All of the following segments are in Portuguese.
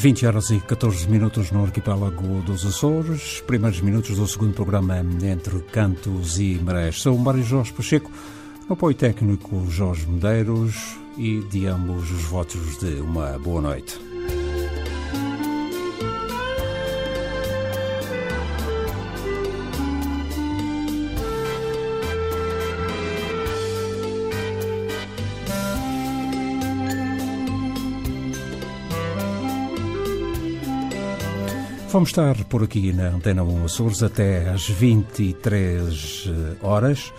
20 horas e 14 minutos no arquipélago dos Açores, primeiros minutos do segundo programa Entre Cantos e Marés. Sou Mário Jorge Pacheco, apoio técnico Jorge Medeiros e de ambos os votos de uma boa noite. Vamos estar por aqui na Antena 1 Açores até às 23 eh, horas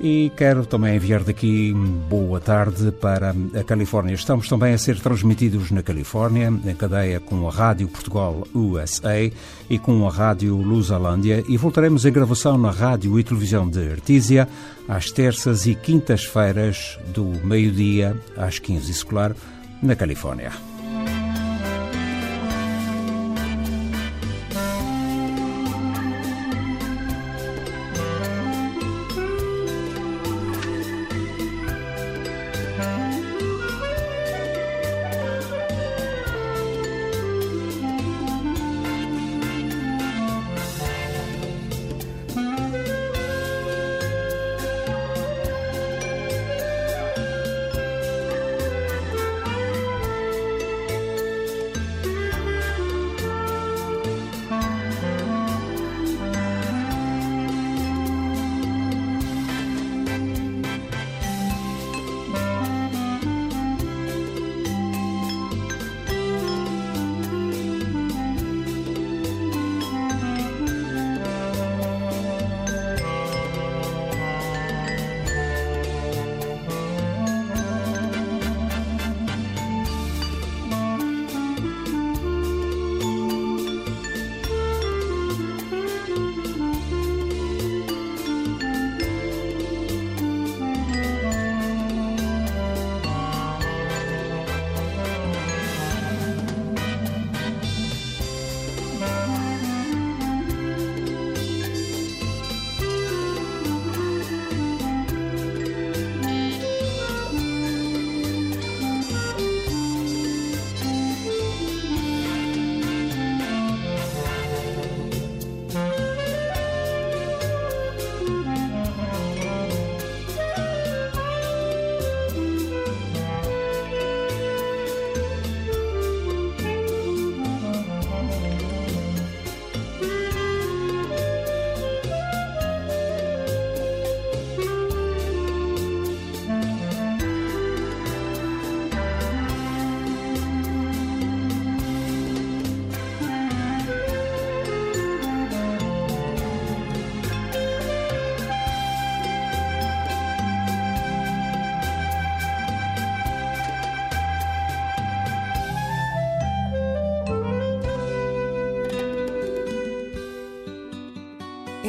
e quero também enviar daqui boa tarde para a Califórnia. Estamos também a ser transmitidos na Califórnia, em cadeia com a Rádio Portugal USA e com a Rádio Lusalândia e voltaremos em gravação na Rádio e Televisão de Artísia às terças e quintas-feiras do meio-dia às 15 escolar na Califórnia.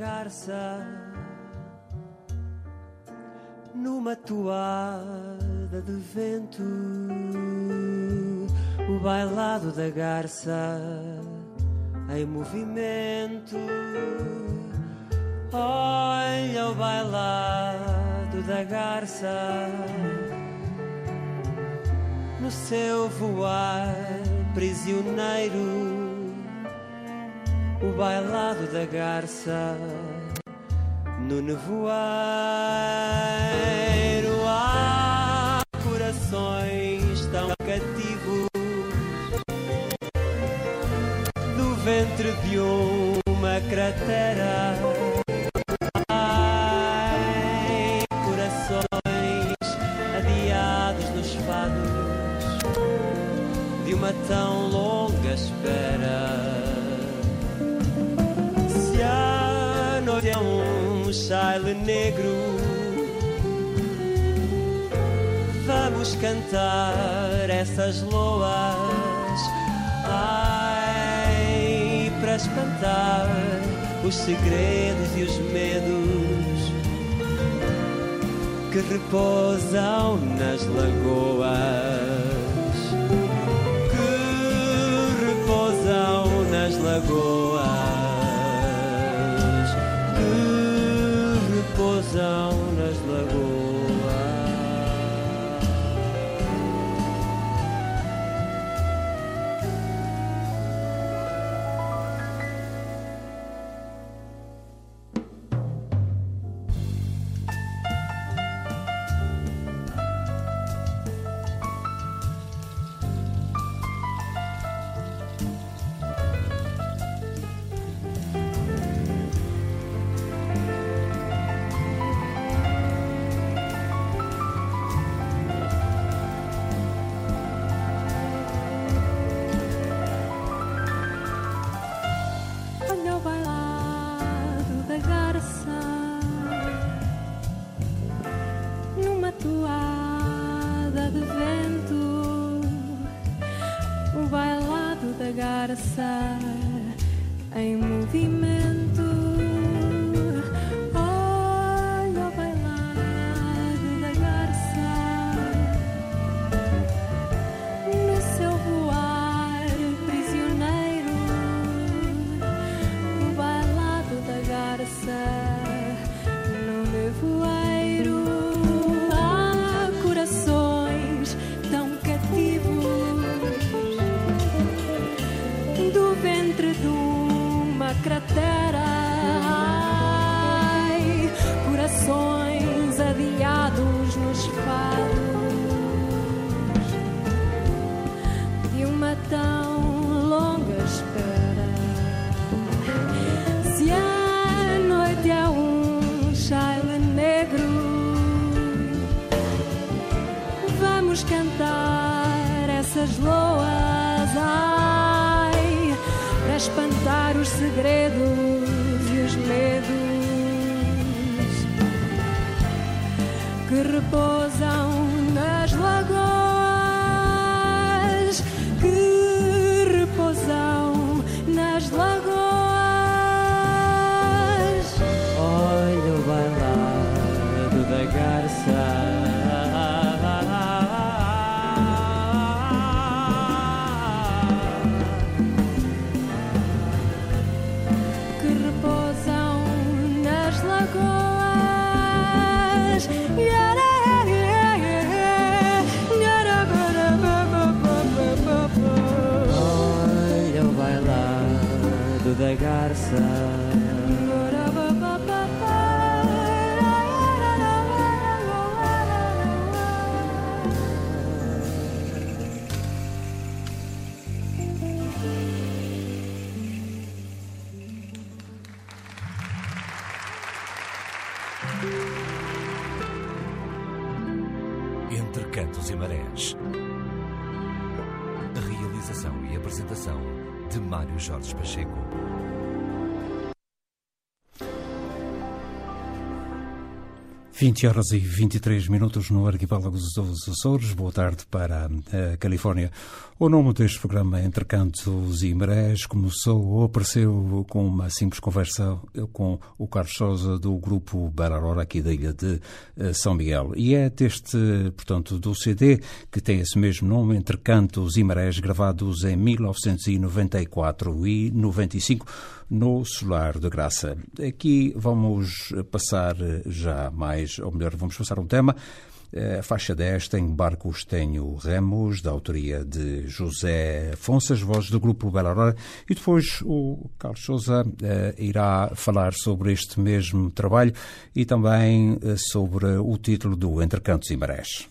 Garça numa toada de vento, o bailado da garça em movimento. Olha o bailado da garça no seu voar prisioneiro, o bailado da garça no nevoeiro há corações tão cativos do ventre de uma cratera. Cantar essas loas. Ai, para espantar os segredos e os medos que repousam nas lagoas. Que repousam nas lagoas. Da que garça. Entre Cantos e Marés. A realização e apresentação de Mário Jorge Pacheco. 20 horas e 23 minutos no arquipélago dos Açores. Boa tarde para a Califórnia. O nome deste programa, Entre Cantos e Marés, começou ou apareceu com uma simples conversa com o Carlos Souza do grupo Bararora, aqui da ilha de eh, São Miguel. E é deste, portanto, do CD que tem esse mesmo nome, Entre Cantos e Marés, gravados em 1994 e 95 no Solar de Graça. Aqui vamos passar já mais, ou melhor, vamos passar um tema. A faixa 10 tem Barcos Tenho Remos, da autoria de José Fonsas, voz do grupo Bela Aurora, e depois o Carlos Souza eh, irá falar sobre este mesmo trabalho e também eh, sobre o título do Entre Cantos e Marés.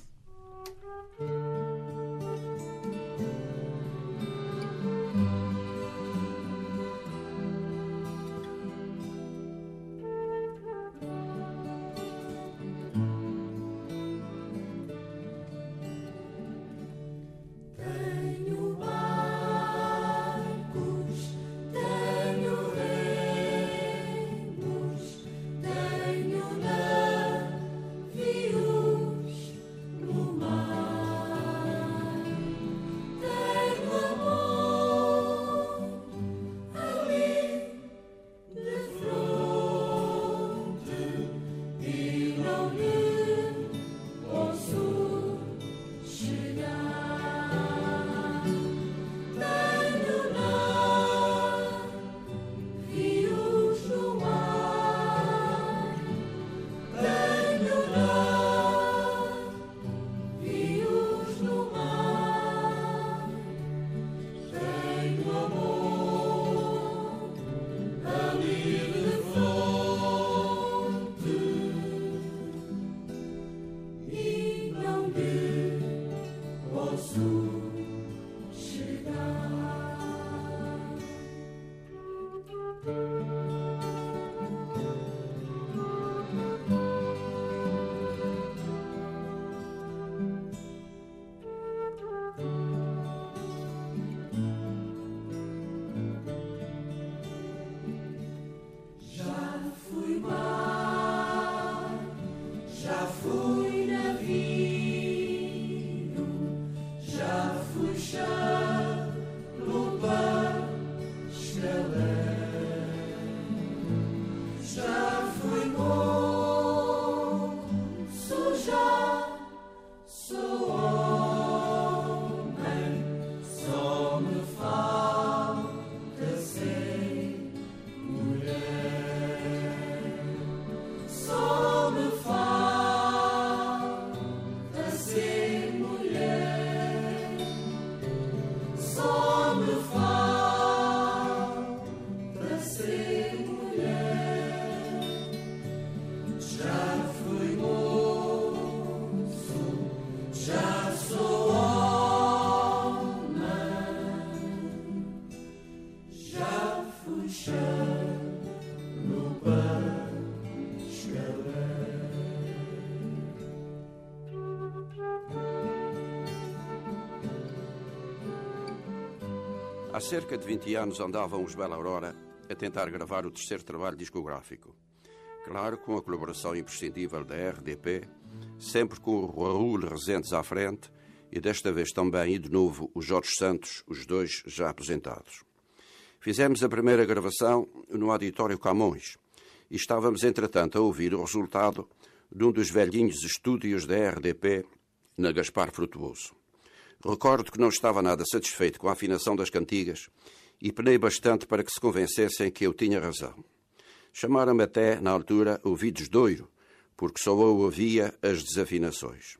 Cerca de 20 anos andavam os Bela Aurora a tentar gravar o terceiro trabalho discográfico. Claro, com a colaboração imprescindível da RDP, sempre com o Raul Rezentes à frente e desta vez também e de novo o Jorge Santos, os dois já aposentados. Fizemos a primeira gravação no Auditório Camões e estávamos, entretanto, a ouvir o resultado de um dos velhinhos estúdios da RDP na Gaspar Frutuoso. Recordo que não estava nada satisfeito com a afinação das cantigas e penei bastante para que se convencessem que eu tinha razão. Chamaram-me até, na altura, ouvidos doiro, porque só eu ouvia as desafinações.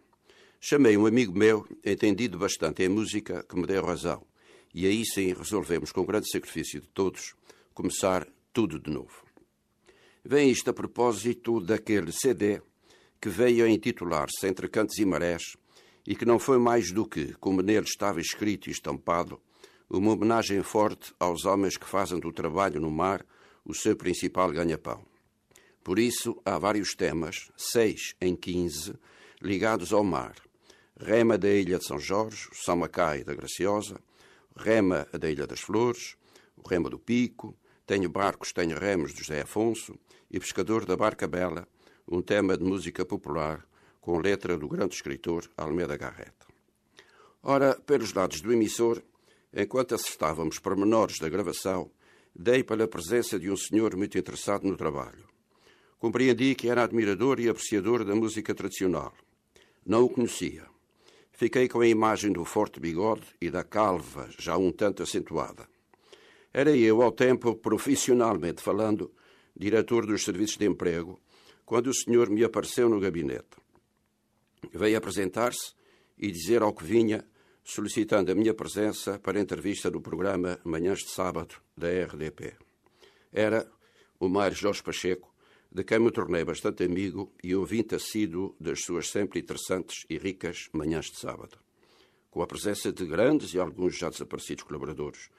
Chamei um amigo meu, entendido bastante em música, que me deu razão, e aí sim resolvemos, com grande sacrifício de todos, começar tudo de novo. Vem isto a propósito daquele CD que veio a intitular-se Entre Cantos e Marés, e que não foi mais do que, como nele estava escrito e estampado, uma homenagem forte aos homens que fazem do trabalho no mar o seu principal ganha-pão. Por isso, há vários temas, seis em quinze, ligados ao mar. Rema da Ilha de São Jorge, São Macai da Graciosa, Rema da Ilha das Flores, o Rema do Pico, Tenho Barcos, Tenho Remos de José Afonso e Pescador da Barca Bela, um tema de música popular com letra do grande escritor Almeida Garrett. Ora, pelos lados do emissor, enquanto acertávamos pormenores da gravação, dei pela presença de um senhor muito interessado no trabalho. Compreendi que era admirador e apreciador da música tradicional. Não o conhecia. Fiquei com a imagem do forte bigode e da calva já um tanto acentuada. Era eu, ao tempo, profissionalmente falando, diretor dos serviços de emprego, quando o senhor me apareceu no gabinete. Veio apresentar-se e dizer ao que vinha, solicitando a minha presença para entrevista do programa Manhãs de Sábado da RDP. Era o Mário Jorge Pacheco, de quem me tornei bastante amigo e ouvinte assíduo das suas sempre interessantes e ricas manhãs de sábado. Com a presença de grandes e alguns já desaparecidos colaboradores,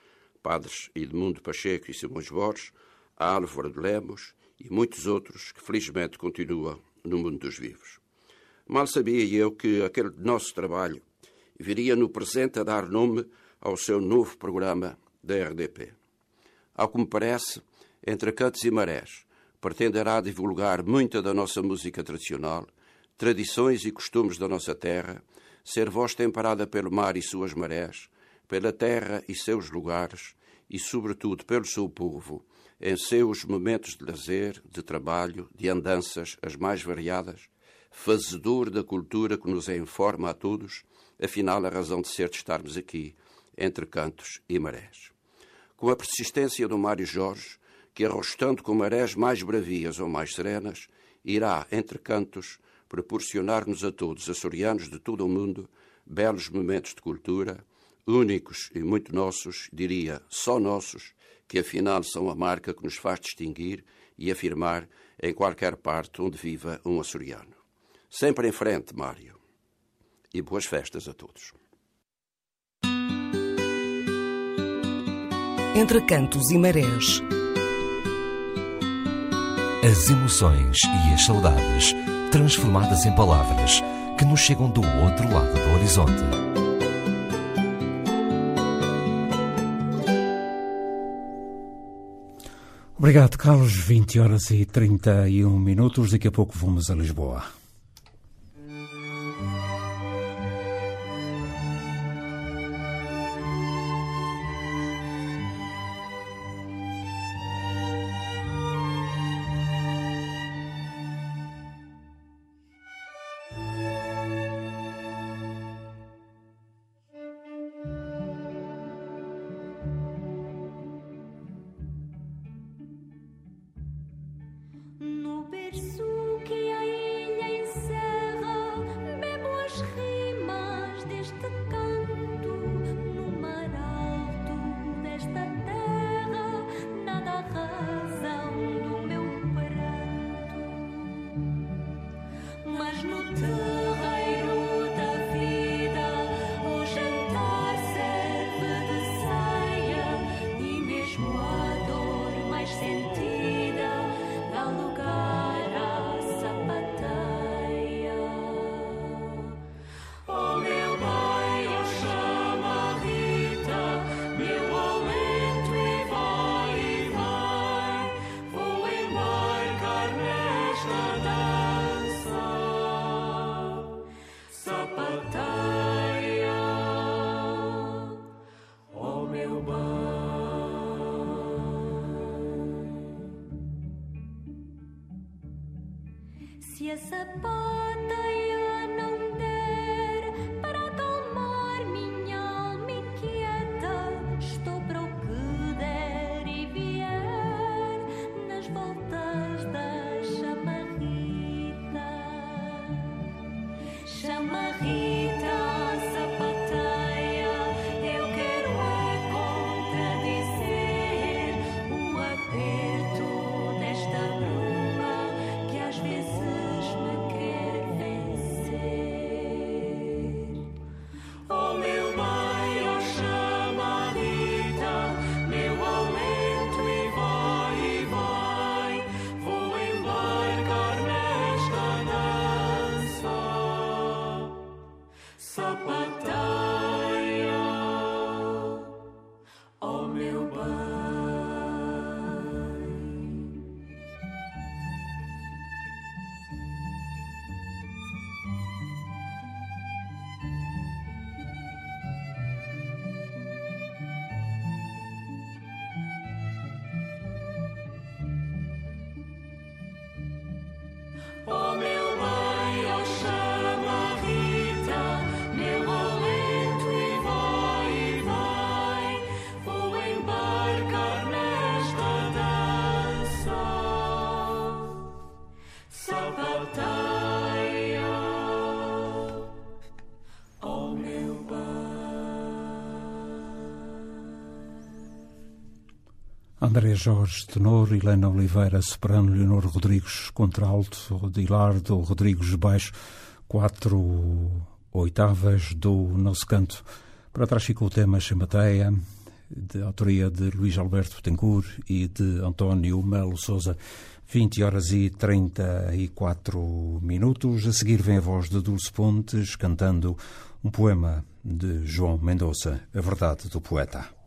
padres Edmundo Pacheco e Simões Borges, Álvaro de Lemos e muitos outros que felizmente continuam no mundo dos vivos. Mal sabia eu que aquele nosso trabalho viria no presente a dar nome ao seu novo programa da RDP. Ao que me parece, entre cantos e marés, pretenderá divulgar muita da nossa música tradicional, tradições e costumes da nossa terra, ser voz temperada pelo mar e suas marés, pela terra e seus lugares, e, sobretudo, pelo seu povo, em seus momentos de lazer, de trabalho, de andanças as mais variadas, fazedor da cultura que nos informa a todos, afinal a razão de ser de estarmos aqui, entre cantos e marés. Com a persistência do Mário Jorge, que arrostando com marés mais bravias ou mais serenas, irá, entre cantos, proporcionar-nos a todos, açorianos de todo o mundo, belos momentos de cultura, únicos e muito nossos, diria só nossos, que afinal são a marca que nos faz distinguir e afirmar em qualquer parte onde viva um açoriano. Sempre em frente, Mário. E boas festas a todos. Entre cantos e marés. As emoções e as saudades transformadas em palavras que nos chegam do outro lado do horizonte. Obrigado, Carlos. 20 horas e 31 minutos. Daqui a pouco vamos a Lisboa. Se a sapata André Jorge, tenor, Helena Oliveira, soprano, Leonor Rodrigues, contralto, Dilardo Rodrigues, baixo, quatro oitavas do nosso canto. Para trás ficou o tema Chamateia, de autoria de Luís Alberto Tencourt e de António Melo Souza. 20 horas e 34 minutos. A seguir vem a voz de Dulce Pontes cantando um poema de João Mendonça, A Verdade do Poeta.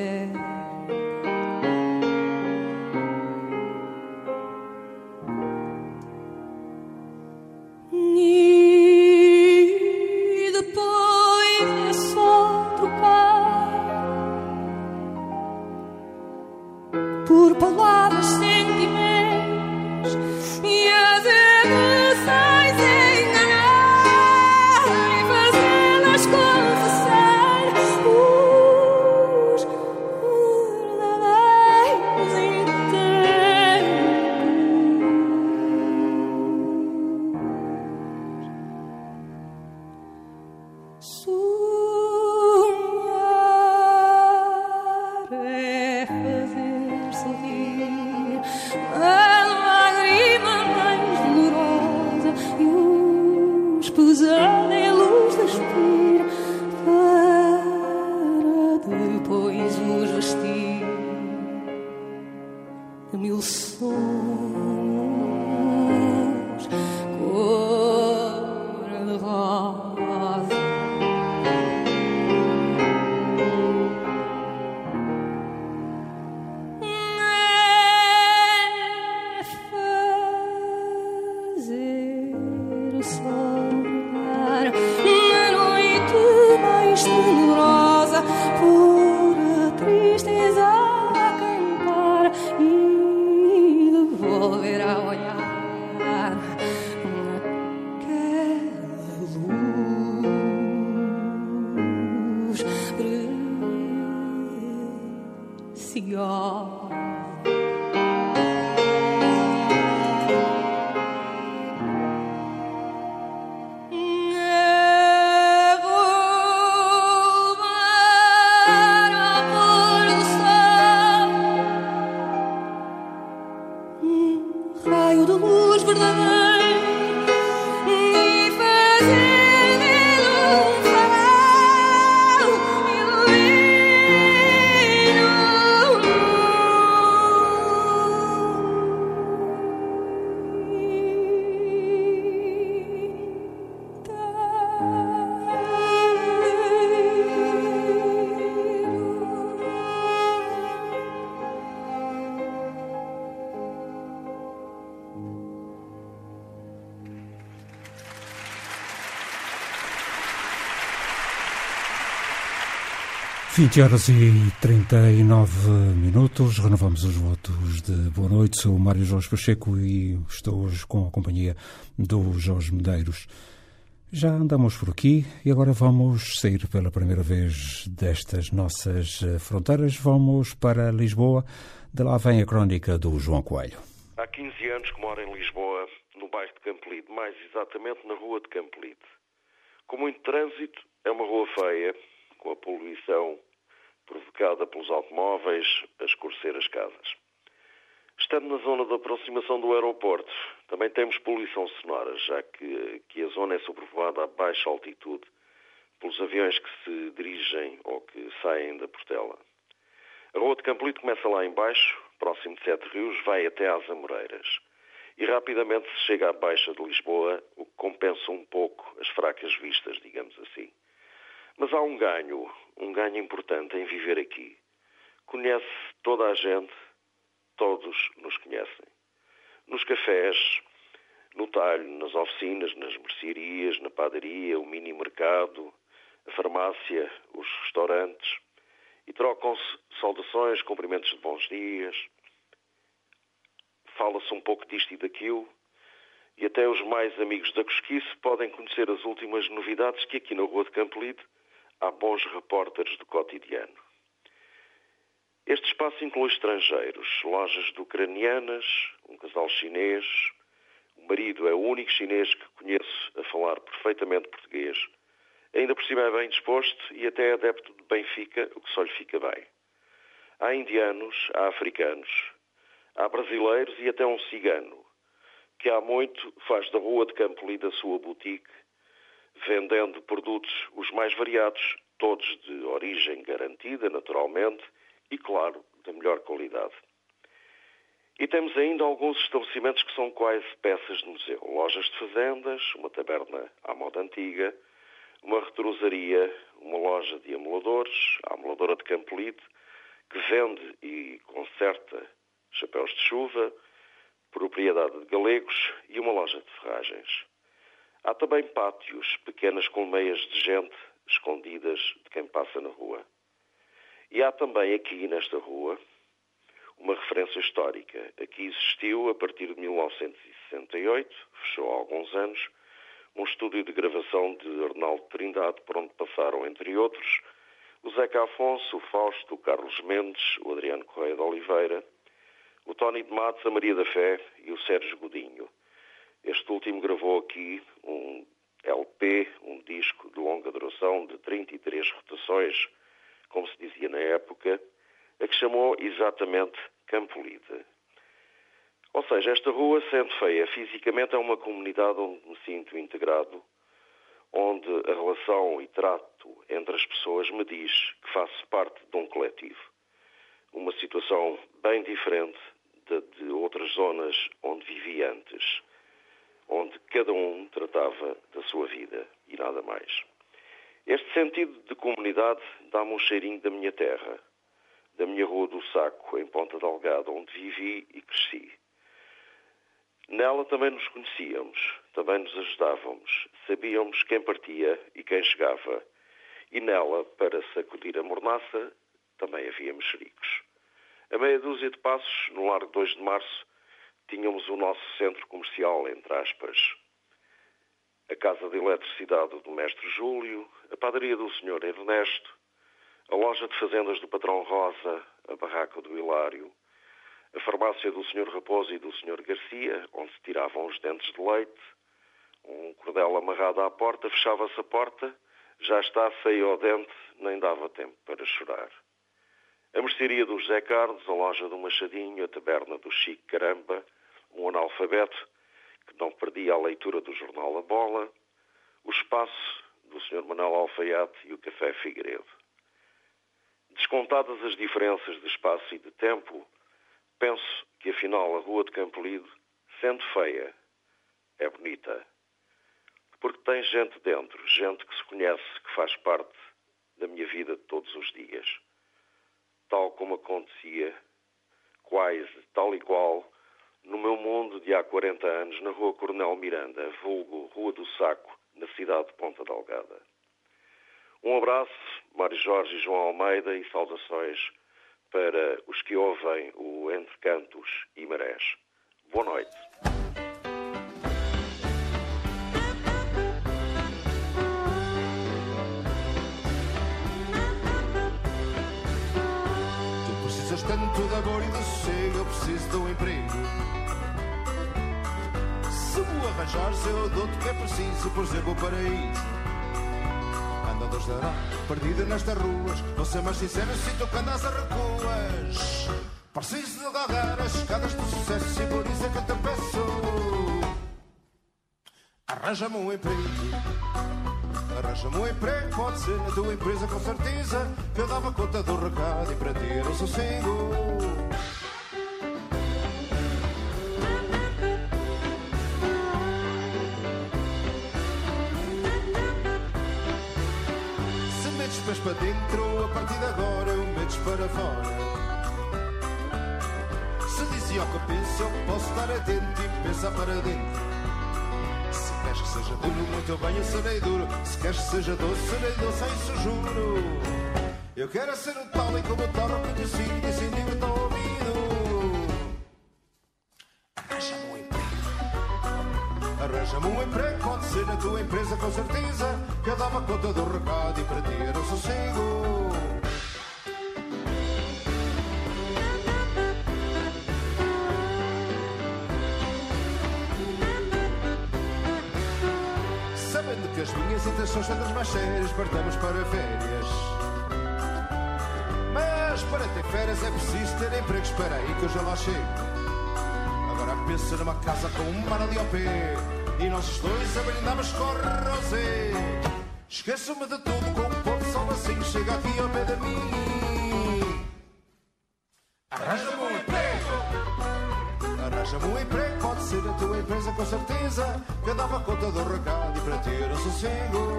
것을 20 horas e 39 minutos, renovamos os votos de boa noite. Sou Mário Jorge Pacheco e estou hoje com a companhia do Jorge Medeiros. Já andamos por aqui e agora vamos sair pela primeira vez destas nossas eh, fronteiras. Vamos para Lisboa. De lá vem a crónica do João Coelho. Há 15 anos que moro em Lisboa, no bairro de Campolide, mais exatamente na rua de Campolide. Com muito trânsito, é uma rua feia, com a poluição provocada pelos automóveis a escurecer as casas. Estando na zona de aproximação do aeroporto, também temos poluição sonora, já que, que a zona é sobrevoada a baixa altitude pelos aviões que se dirigem ou que saem da Portela. A rua de Campolito começa lá embaixo, próximo de Sete Rios, vai até às Amoreiras. E rapidamente se chega à Baixa de Lisboa, o que compensa um pouco as fracas vistas, digamos assim. Mas há um ganho, um ganho importante em viver aqui. Conhece toda a gente, todos nos conhecem. Nos cafés, no talho, nas oficinas, nas mercearias, na padaria, o mini mercado, a farmácia, os restaurantes. E trocam-se saudações, cumprimentos de bons dias. Fala-se um pouco disto e daquilo. E até os mais amigos da cosquice podem conhecer as últimas novidades que aqui na Rua de Campolide há bons repórteres do cotidiano. Este espaço inclui estrangeiros, lojas de ucranianas, um casal chinês. O marido é o único chinês que conheço a falar perfeitamente português. Ainda por cima é bem disposto e até é adepto de Benfica, o que só lhe fica bem. Há indianos, há africanos, há brasileiros e até um cigano, que há muito faz da rua de Campolide a sua boutique vendendo produtos os mais variados, todos de origem garantida, naturalmente, e, claro, da melhor qualidade. E temos ainda alguns estabelecimentos que são quase peças de museu. Lojas de fazendas, uma taberna à moda antiga, uma retrosaria, uma loja de amoladores, a amoladora de Campolide, que vende e conserta chapéus de chuva, propriedade de galegos e uma loja de ferragens. Há também pátios, pequenas colmeias de gente escondidas de quem passa na rua. E há também aqui nesta rua uma referência histórica. Aqui existiu, a partir de 1968, fechou há alguns anos, um estúdio de gravação de Arnaldo Trindade, por onde passaram, entre outros, o Zeca Afonso, o Fausto, o Carlos Mendes, o Adriano Correia de Oliveira, o Tony de Matos, a Maria da Fé e o Sérgio Godinho. Este último gravou aqui um LP, um disco de longa duração de 33 rotações, como se dizia na época, a que chamou exatamente Campolide. Ou seja, esta rua, sendo feia fisicamente, é uma comunidade onde me sinto integrado, onde a relação e trato entre as pessoas me diz que faço parte de um coletivo. Uma situação bem diferente de, de outras zonas onde vivi antes onde cada um tratava da sua vida e nada mais. Este sentido de comunidade dá-me um cheirinho da minha terra, da minha Rua do Saco, em Ponta Delgada, onde vivi e cresci. Nela também nos conhecíamos, também nos ajudávamos, sabíamos quem partia e quem chegava. E nela, para sacudir a mornaça, também havia mexericos. A meia dúzia de passos, no Largo 2 de Março, tínhamos o nosso centro comercial, entre aspas, a Casa de Eletricidade do Mestre Júlio, a padaria do Sr. Ernesto, a loja de fazendas do Patrão Rosa, a barraca do Hilário, a farmácia do Sr. Raposo e do Sr. Garcia, onde se tiravam os dentes de leite, um cordel amarrado à porta, fechava-se a porta, já está feio ao dente, nem dava tempo para chorar. A mercearia do José Carlos, a loja do Machadinho, a taberna do Chico Caramba, um analfabeto que não perdia a leitura do jornal A Bola, o espaço do Sr. Manuel Alfaiate e o Café Figueiredo. Descontadas as diferenças de espaço e de tempo, penso que afinal a Rua de Campolido, sendo feia, é bonita. Porque tem gente dentro, gente que se conhece, que faz parte da minha vida de todos os dias. Tal como acontecia, quase tal e qual, no meu mundo de há 40 anos, na rua Coronel Miranda, vulgo Rua do Saco, na cidade de Ponta Delgada. Um abraço, Mário Jorge e João Almeida, e saudações para os que ouvem o Entre Cantos e Marés. Boa noite. Tu precisas tanto de amor e de sossego, eu preciso de um emprego. Arranjares, eu dou-te o que é preciso, por exemplo, o paraíso. Ando a dará, perdida nestas ruas. Vou ser mais sincero, sinto que andas a recuas. Preciso de galgar as escadas do sucesso e por isso é que te peço. Arranja-me um emprego. Arranja-me um emprego, pode ser na tua empresa com certeza. Que eu dava conta do recado e para ti era o sossego. Metes pés para dentro, a partir de agora eu metes para fora. Se dizia o que penso, eu posso estar atento e pensar para dentro. Se queres que seja duro, muito bem, eu serei duro. Se queres que seja doce, serei doce, é isso juro. Eu quero ser um tal e como tal, reconhecido e sem ninguém tão ouvido. Arranja-me um emprego. Arranja-me um emprego, pode ser na tua empresa com certeza. Que dava conta do recado e era o sossego. Sabendo que as minhas intenções são das mais sérias, partamos para férias. Mas para ter férias é preciso ter emprego. Espera aí que eu já lá chego. Agora pensa numa casa com um mar ali ao. E nós dois a brindamos com rosé. Esqueço-me de tudo com um pouco de sol assim. Chega aqui ao pé de mim. Arranja-me um emprego. Arranja-me um emprego, pode ser a tua empresa com certeza. Que dava conta do recado e para ter o sossego.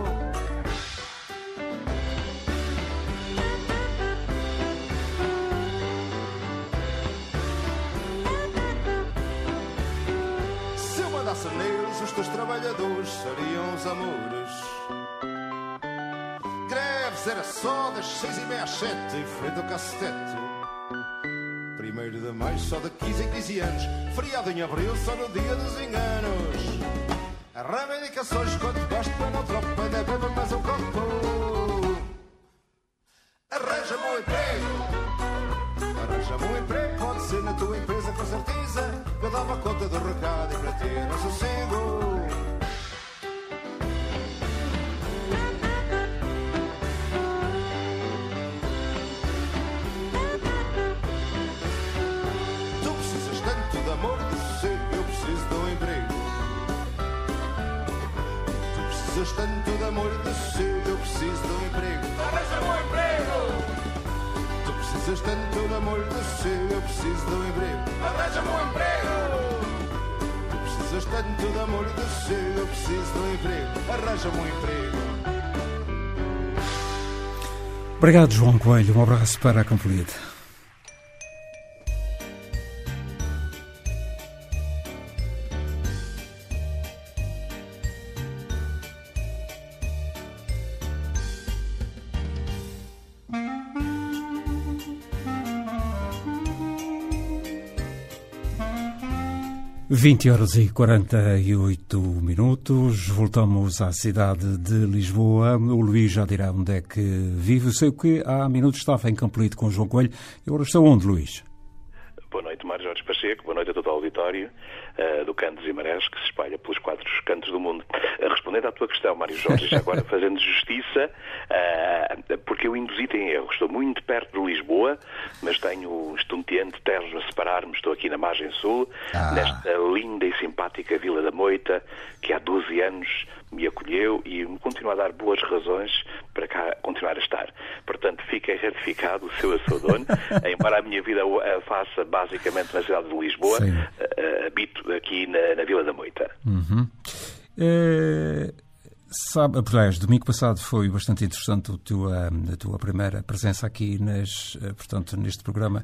Amores. Greves era só das seis e meia às sete, em frente ao cacetete. Primeiro de maio, só de 15 em 15 anos. Feriado em abril, só no dia dos enganos. Reivindicações quando gosto, para não tropa, ainda beba mais um copo. Arranja-me um emprego. Arranja-me um emprego, pode ser na tua empresa com certeza. Eu dava conta do recado e para ter um sossego. Precisas tanto de amor de sossego, eu preciso de um emprego. Arranja-me um emprego! Tu precisas tanto de amor de sossego, eu preciso de um emprego. Arranja-me um emprego. Obrigado, João Coelho. Um abraço para a Campolide. Vinte horas e 48 minutos. Voltamos à cidade de Lisboa. O Luís já dirá onde é que vive. Sei que há minutos estava em Campolide com o João Coelho. E agora estou onde, Luís? Boa noite, Mário Jorge Pacheco. Boa noite a todo o auditório uh, do Cantos e Marés, que se espalha pelos quatro cantos do mundo. Uh, respondendo à tua questão, Mário Jorge, já agora fazendo justiça, uh, porque eu induzi-te em erro. Estou muito perto de Lisboa, mas tenho estonteante terras a separar-me. Estou aqui na margem sul, Ah. nesta linda e simpática Vila da Moita, que há 12 anos me acolheu e me continua a dar boas razões para cá continuar a estar. Portanto, fica ratificado o seu a seu dono, embora a minha vida a faça basicamente na cidade de Lisboa, eh, eh, habito aqui na, na Vila da Moita. Eh, sabe, aliás, domingo passado foi bastante interessante o tua, a tua primeira presença aqui nas, eh, portanto, neste programa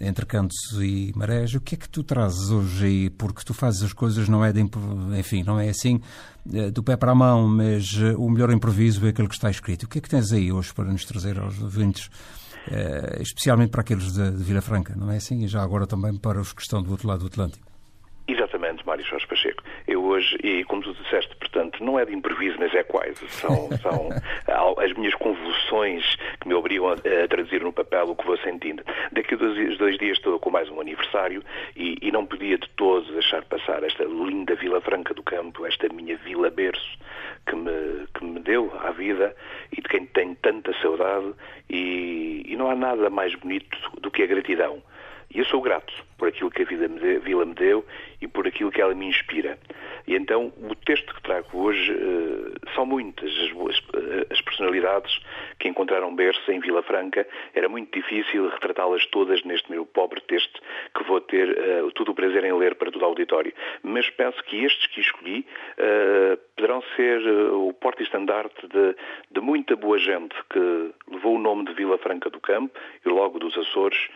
entre Cantos e Marés. O que é que tu trazes hoje aí? Porque tu fazes as coisas, não é de, enfim, não é assim eh, do pé para a mão, mas eh, o melhor improviso é aquele que está escrito. O que é que tens aí hoje para nos trazer aos ouvintes? Uh, especialmente para aqueles de, de Vila Franca, não é assim? E já agora também para os que estão do outro lado do Atlântico. Exatamente, Mário Jorge Pacheco. Eu hoje, e como tu disseste, portanto, não é de improviso, mas é quase. São, são as minhas convulsões que me obrigam a, a, traduzir no papel o que vou sentindo. Daqui a dois, dois dias estou com mais um aniversário e, e, não podia de todos deixar passar esta linda Vila Franca do Campo, esta minha vila berço que me, que me deu à vida e de quem tenho tanta saudade e, e não há nada mais bonito do que a gratidão. E eu sou grato por aquilo que a Vila me deu e por aquilo que ela me inspira. E então o texto que trago hoje uh, são muitas as, eh, as, personalidades que encontraram berço em Vila Franca. Era muito difícil retratá-las todas neste meu pobre texto que vou ter uh, todo o prazer em ler para todo o auditório. Mas penso que estes que escolhi uh, poderão ser o porte-estandarte de, de muita boa gente que levou o nome de Vila Franca do Campo e logo dos Açores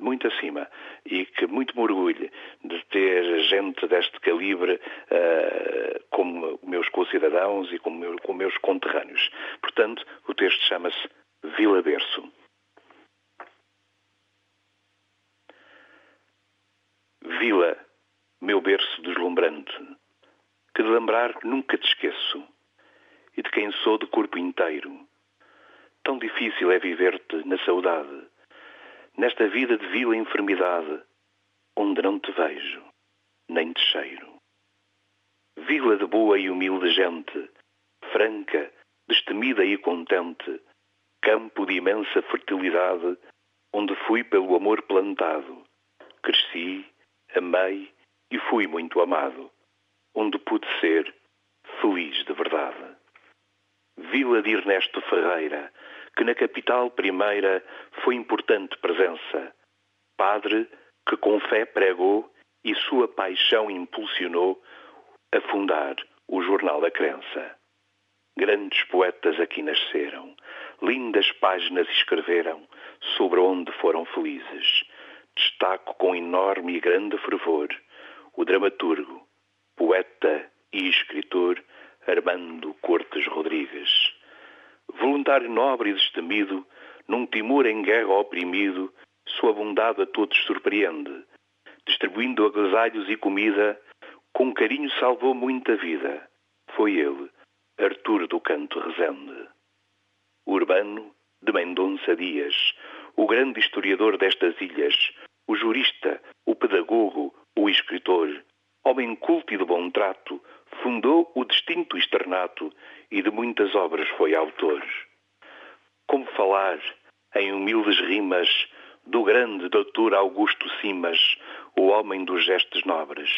muito acima e que muito me orgulho de ter gente deste calibre uh, como meus concidadãos e como, como meus conterrâneos. Portanto, o texto chama-se Vila Berço. Vila, meu berço deslumbrante, que de lembrar nunca te esqueço, e de quem sou de corpo inteiro. Tão difícil é viver-te na saudade, nesta vida de vila enfermidade, onde não te vejo, nem te cheiro. Vila de boa e humilde gente, franca, destemida e contente, campo de imensa fertilidade, onde fui pelo amor plantado. Cresci, amei e fui muito amado, onde pude ser feliz de verdade. Vila de Ernesto Ferreira, que na capital primeira foi importante presença. Padre que com fé pregou e sua paixão impulsionou a fundar o Jornal da Crença. Grandes poetas aqui nasceram, lindas páginas escreveram sobre onde foram felizes. Destaco com enorme e grande fervor o dramaturgo, poeta e escritor Armando Cortes Rodrigues voluntário nobre e destemido, num Timor em guerra oprimido, sua bondade a todos surpreende. Distribuindo agasalhos e comida, com carinho salvou muita vida. Foi ele, Artur do Canto Rezende. Urbano de Mendonça Dias, o grande historiador destas ilhas, o jurista, o pedagogo, o escritor, homem culto e de bom trato, fundou o distinto externato e de muitas obras foi autor. Como falar, em humildes rimas, do grande doutor Augusto Simas, o homem dos gestos nobres.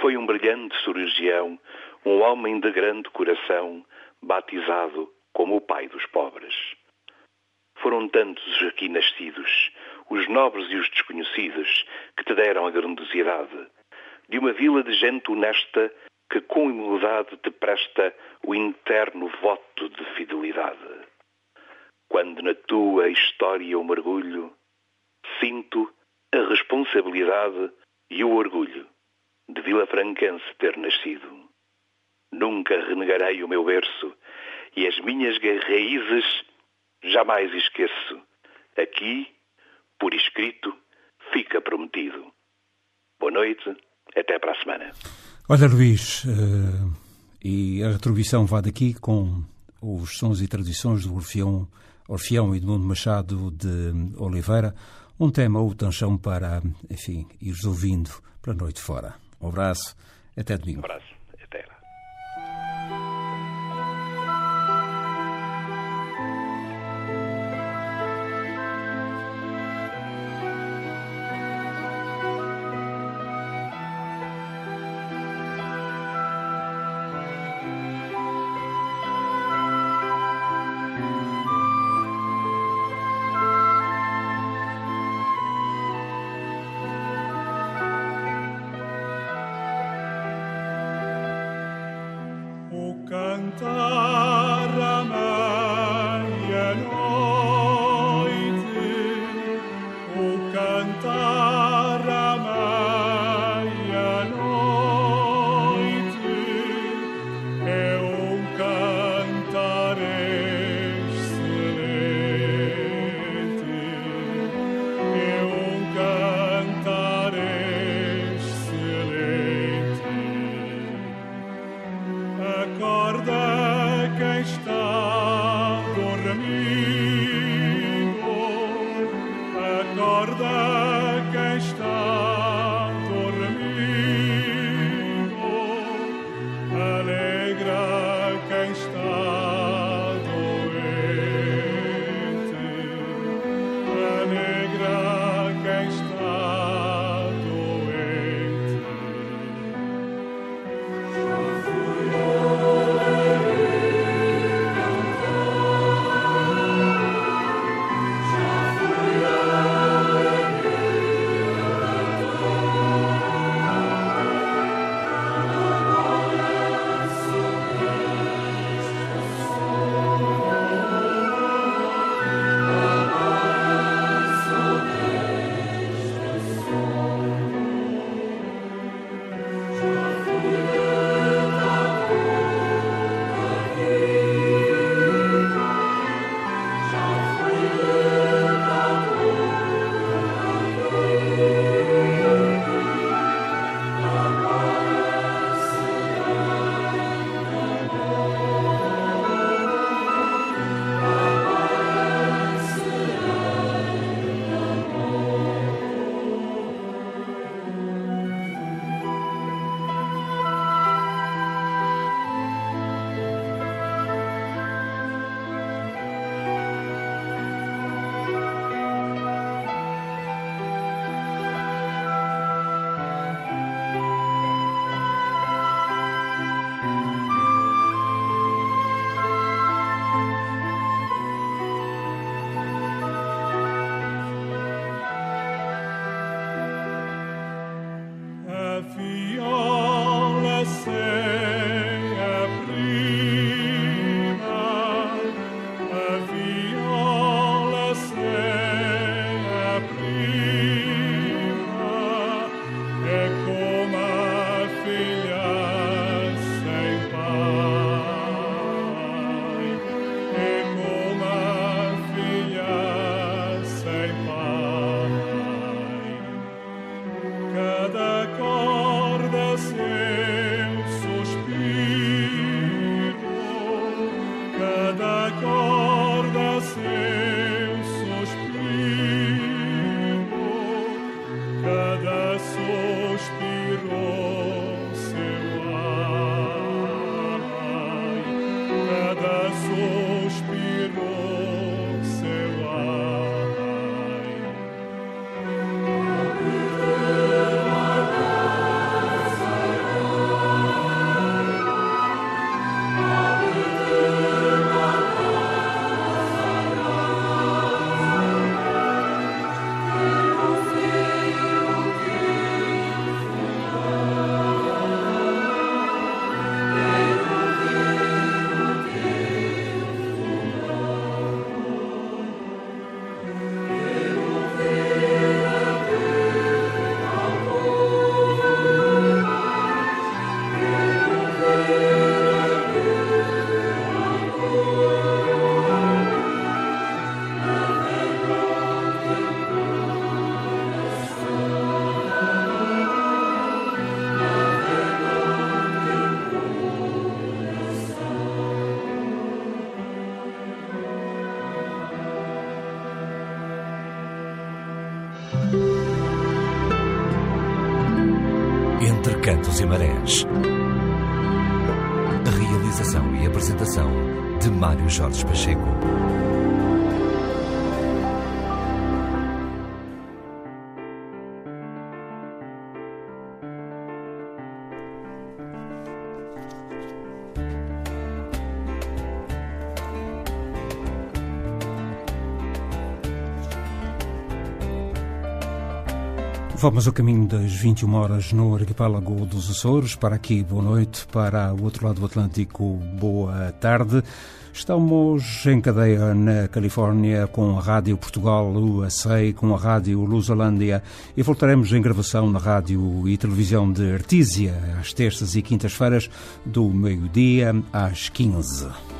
Foi um brilhante cirurgião, um homem de grande coração, batizado como o pai dos pobres. Foram tantos os aqui nascidos, os nobres e os desconhecidos, que te deram a grandiosidade de uma vila de gente honesta que com humildade te presta o interno voto de fidelidade. Quando na tua história eu mergulho, sinto a responsabilidade e o orgulho de Vila Franquense ter nascido. Nunca renegarei o meu berço e as minhas raízes jamais esqueço. Aqui, por escrito, fica prometido. Boa noite, até para a semana. Olha, Luís, uh, e a retribuição vai daqui com os sons e tradições do Orfeão, Orfeão Edmundo Machado de Oliveira, um tema ou tanchão para, enfim, ires ouvindo para a noite fora. Um abraço, até domingo. Um abraço. Cantar Cantos e Marés. A realização e apresentação de Mário Jorge Pacheco. Vamos ao caminho das 21 horas no arquipélago dos Açores. Para aqui, boa noite. Para o outro lado do Atlântico, boa tarde. Estamos em cadeia na Califórnia com a Rádio Portugal USA, com a Rádio Lusolândia e voltaremos em gravação na Rádio e Televisão de Artísia às terças e quintas-feiras, do meio-dia às 15.